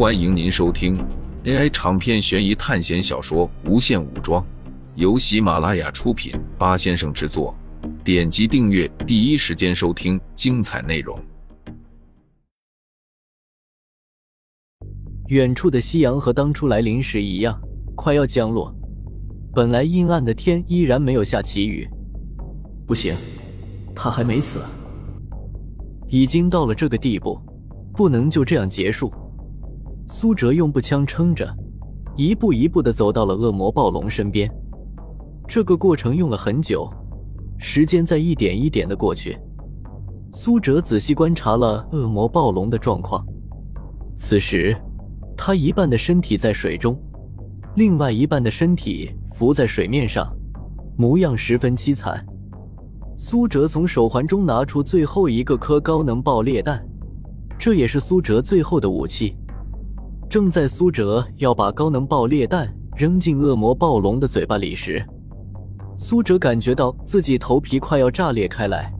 欢迎您收听 AI 长篇悬疑探险小说《无限武装》，由喜马拉雅出品，八先生制作。点击订阅，第一时间收听精彩内容。远处的夕阳和当初来临时一样，快要降落。本来阴暗的天依然没有下起雨。不行，他还没死。已经到了这个地步，不能就这样结束。苏哲用步枪撑着，一步一步的走到了恶魔暴龙身边。这个过程用了很久，时间在一点一点的过去。苏哲仔细观察了恶魔暴龙的状况，此时。他一半的身体在水中，另外一半的身体浮在水面上，模样十分凄惨。苏哲从手环中拿出最后一个颗高能爆裂弹，这也是苏哲最后的武器。正在苏哲要把高能爆裂弹扔进恶魔暴龙的嘴巴里时，苏哲感觉到自己头皮快要炸裂开来，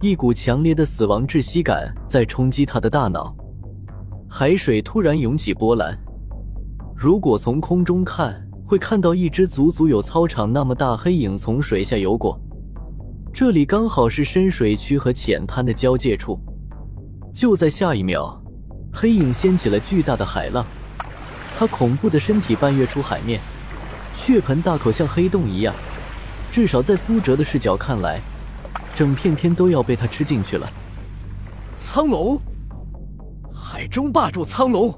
一股强烈的死亡窒息感在冲击他的大脑。海水突然涌起波澜，如果从空中看，会看到一只足足有操场那么大黑影从水下游过。这里刚好是深水区和浅滩的交界处。就在下一秒，黑影掀起了巨大的海浪，它恐怖的身体半跃出海面，血盆大口像黑洞一样。至少在苏哲的视角看来，整片天都要被它吃进去了。苍龙。海中霸主苍龙，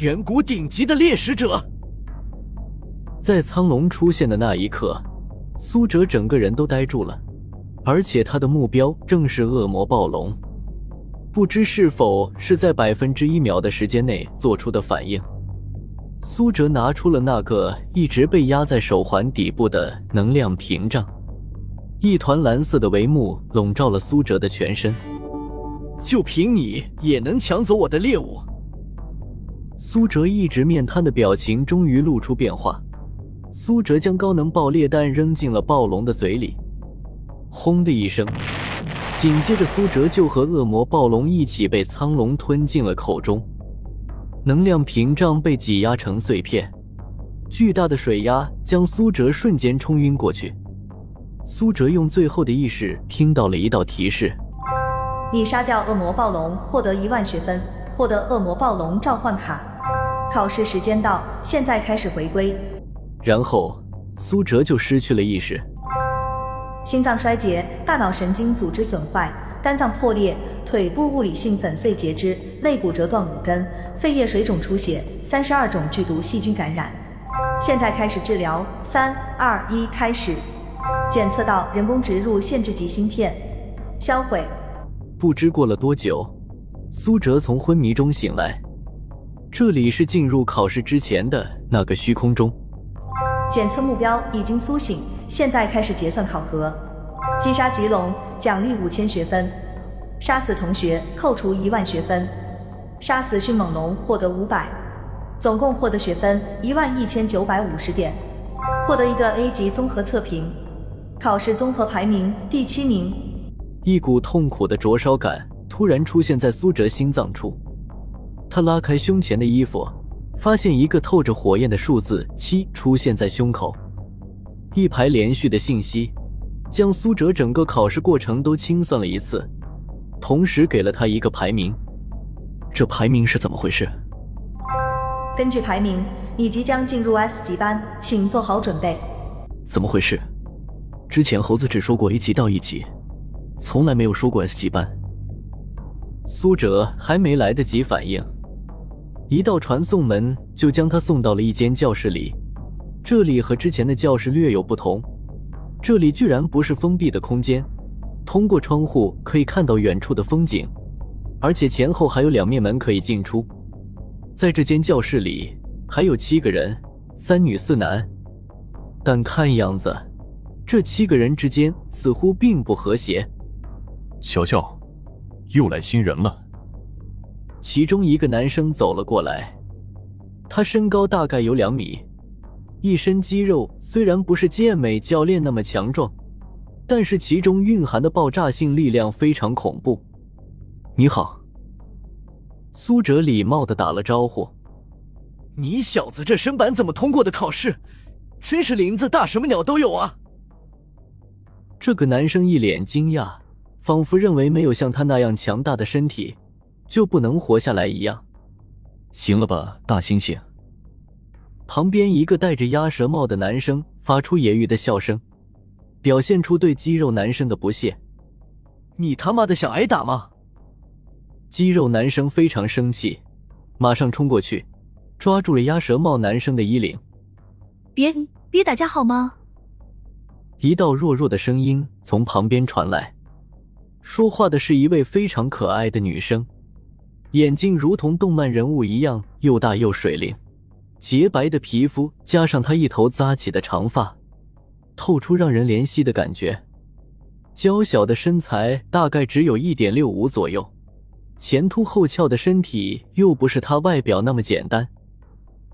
远古顶级的猎食者。在苍龙出现的那一刻，苏哲整个人都呆住了，而且他的目标正是恶魔暴龙。不知是否是在百分之一秒的时间内做出的反应，苏哲拿出了那个一直被压在手环底部的能量屏障，一团蓝色的帷幕笼罩了苏哲的全身。就凭你也能抢走我的猎物？苏哲一直面瘫的表情终于露出变化。苏哲将高能爆裂弹扔进了暴龙的嘴里，轰的一声，紧接着苏哲就和恶魔暴龙一起被苍龙吞进了口中。能量屏障被挤压成碎片，巨大的水压将苏哲瞬间冲晕过去。苏哲用最后的意识听到了一道提示。你杀掉恶魔暴龙，获得一万学分，获得恶魔暴龙召唤卡。考试时间到，现在开始回归。然后苏哲就失去了意识，心脏衰竭，大脑神经组织损坏，肝脏破裂，腿部物理性粉碎截肢，肋骨折断五根，肺叶水肿出血，三十二种剧毒细菌感染。现在开始治疗，三二一，开始。检测到人工植入限制级芯片，销毁。不知过了多久，苏哲从昏迷中醒来。这里是进入考试之前的那个虚空中。检测目标已经苏醒，现在开始结算考核。击杀棘龙，奖励五千学分；杀死同学，扣除一万学分；杀死迅猛龙，获得五百，总共获得学分一万一千九百五十点。获得一个 A 级综合测评，考试综合排名第七名。一股痛苦的灼烧感突然出现在苏哲心脏处，他拉开胸前的衣服，发现一个透着火焰的数字七出现在胸口。一排连续的信息将苏哲整个考试过程都清算了一次，同时给了他一个排名。这排名是怎么回事？根据排名，你即将进入 S 级班，请做好准备。怎么回事？之前猴子只说过 A 级到一级。从来没有说过 S 级班。苏哲还没来得及反应，一道传送门就将他送到了一间教室里。这里和之前的教室略有不同，这里居然不是封闭的空间，通过窗户可以看到远处的风景，而且前后还有两面门可以进出。在这间教室里还有七个人，三女四男，但看样子这七个人之间似乎并不和谐。小乔，又来新人了。其中一个男生走了过来，他身高大概有两米，一身肌肉，虽然不是健美教练那么强壮，但是其中蕴含的爆炸性力量非常恐怖。你好，苏哲礼貌的打了招呼。你小子这身板怎么通过的考试？真是林子大，什么鸟都有啊！这个男生一脸惊讶，仿佛认为没有像他那样强大的身体就不能活下来一样。行了吧，大猩猩。旁边一个戴着鸭舌帽的男生发出揶揄的笑声，表现出对肌肉男生的不屑。你他妈的想挨打吗？肌肉男生非常生气，马上冲过去，抓住了鸭舌帽男生的衣领。别别打架好吗？一道弱弱的声音从旁边传来，说话的是一位非常可爱的女生，眼睛如同动漫人物一样又大又水灵。洁白的皮肤加上他一头扎起的长发，透出让人怜惜的感觉。娇小的身材大概只有一点六五左右，前凸后翘的身体又不是他外表那么简单，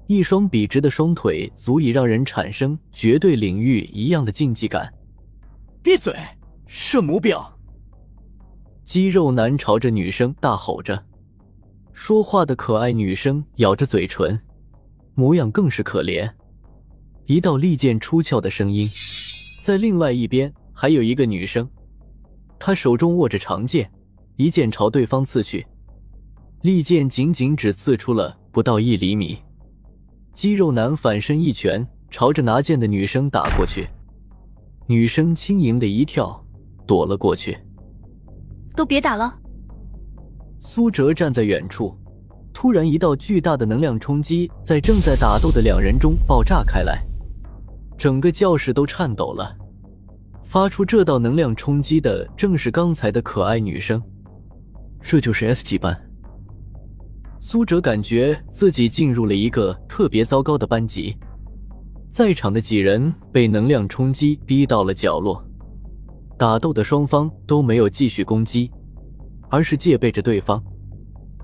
一双笔直的双腿足以让人产生绝对领域一样的竞技感。闭嘴，圣母婊！肌肉男朝着女生大吼着，说话的可爱女生咬着嘴唇。模样更是可怜，一道利剑出鞘的声音，在另外一边还有一个女生，她手中握着长剑，一剑朝对方刺去，利剑仅仅只刺出了不到一厘米。肌肉男反身一拳朝着拿剑的女生打过去，女生轻盈的一跳，躲了过去。都别打了。苏哲站在远处。突然，一道巨大的能量冲击在正在打斗的两人中爆炸开来，整个教室都颤抖了。发出这道能量冲击的正是刚才的可爱女生，这就是 S 级班。苏哲感觉自己进入了一个特别糟糕的班级，在场的几人被能量冲击逼到了角落，打斗的双方都没有继续攻击，而是戒备着对方。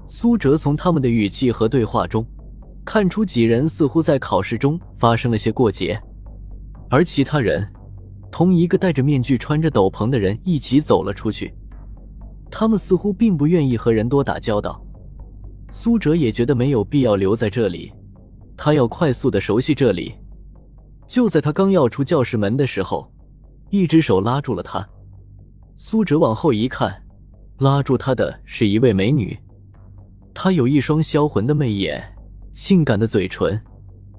苏哲从他们的语气和对话中，看出几人似乎在考试中发生了些过节，而其他人同一个戴着面具、穿着斗篷的人一起走了出去。他们似乎并不愿意和人多打交道。苏哲也觉得没有必要留在这里，他要快速的熟悉这里。就在他刚要出教室门的时候，一只手拉住了他。苏哲往后一看，拉住他的是一位美女。她有一双销魂的媚眼，性感的嘴唇，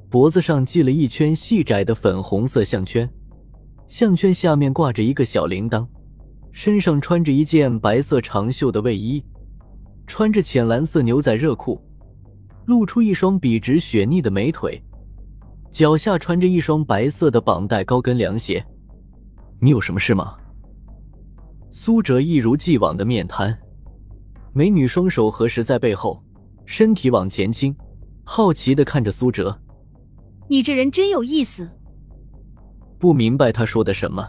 脖子上系了一圈细窄的粉红色项圈，项圈下面挂着一个小铃铛，身上穿着一件白色长袖的卫衣，穿着浅蓝色牛仔热裤，露出一双笔直雪腻的美腿，脚下穿着一双白色的绑带高跟凉鞋。你有什么事吗？苏哲一如既往的面瘫。美女双手合十在背后，身体往前倾，好奇的看着苏哲。你这人真有意思。不明白他说的什么，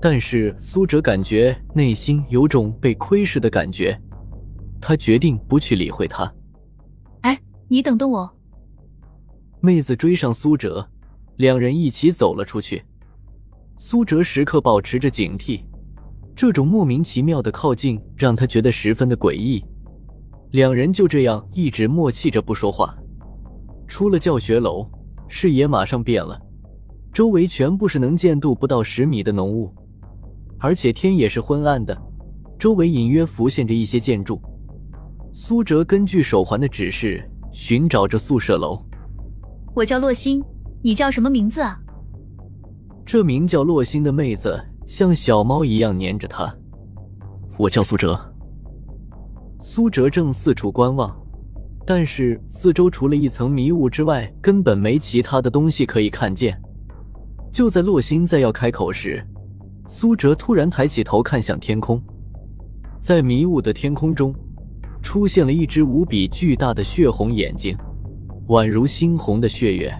但是苏哲感觉内心有种被窥视的感觉，他决定不去理会他。哎，你等等我。妹子追上苏哲，两人一起走了出去。苏哲时刻保持着警惕。这种莫名其妙的靠近让他觉得十分的诡异。两人就这样一直默契着不说话。出了教学楼，视野马上变了，周围全部是能见度不到十米的浓雾，而且天也是昏暗的，周围隐约浮现着一些建筑。苏哲根据手环的指示寻找着宿舍楼。我叫洛星，你叫什么名字啊？这名叫洛星的妹子。像小猫一样粘着他。我叫苏哲。苏哲正四处观望，但是四周除了一层迷雾之外，根本没其他的东西可以看见。就在洛星在要开口时，苏哲突然抬起头看向天空，在迷雾的天空中，出现了一只无比巨大的血红眼睛，宛如猩红的血月，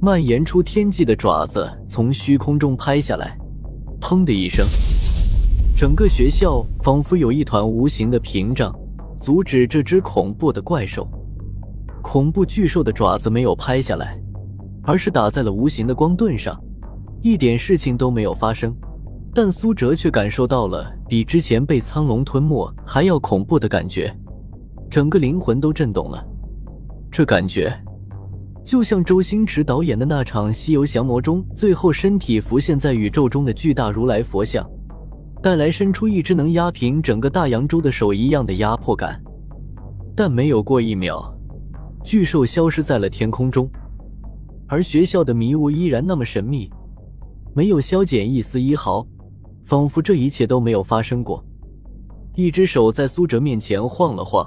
蔓延出天际的爪子从虚空中拍下来。砰的一声，整个学校仿佛有一团无形的屏障，阻止这只恐怖的怪兽。恐怖巨兽的爪子没有拍下来，而是打在了无形的光盾上，一点事情都没有发生。但苏哲却感受到了比之前被苍龙吞没还要恐怖的感觉，整个灵魂都震动了。这感觉就像周星驰导演的那场《西游降魔》中，最后身体浮现在宇宙中的巨大如来佛像，带来伸出一只能压平整个大洋洲的手一样的压迫感。但没有过一秒，巨兽消失在了天空中，而学校的迷雾依然那么神秘，没有消减一丝一毫，仿佛这一切都没有发生过。一只手在苏哲面前晃了晃，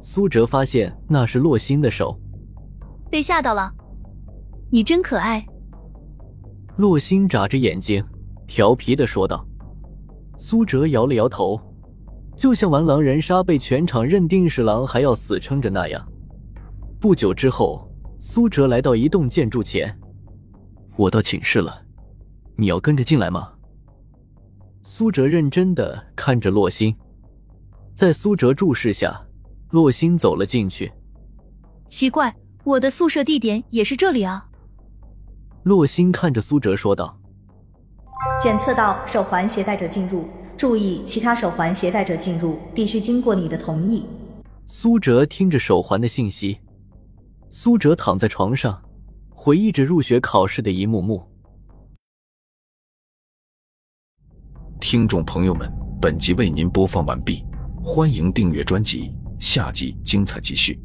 苏哲发现那是洛星的手。被吓到了，你真可爱。洛心眨着眼睛，调皮的说道。苏哲摇了摇头，就像玩狼人杀被全场认定是狼还要死撑着那样。不久之后，苏哲来到一栋建筑前，我到寝室了，你要跟着进来吗？苏哲认真的看着洛心，在苏哲注视下，洛心走了进去。奇怪。我的宿舍地点也是这里啊！洛心看着苏哲说道：“检测到手环携带者进入，注意，其他手环携带者进入必须经过你的同意。”苏哲听着手环的信息，苏哲躺在床上，回忆着入学考试的一幕幕。听众朋友们，本集为您播放完毕，欢迎订阅专辑，下集精彩继续。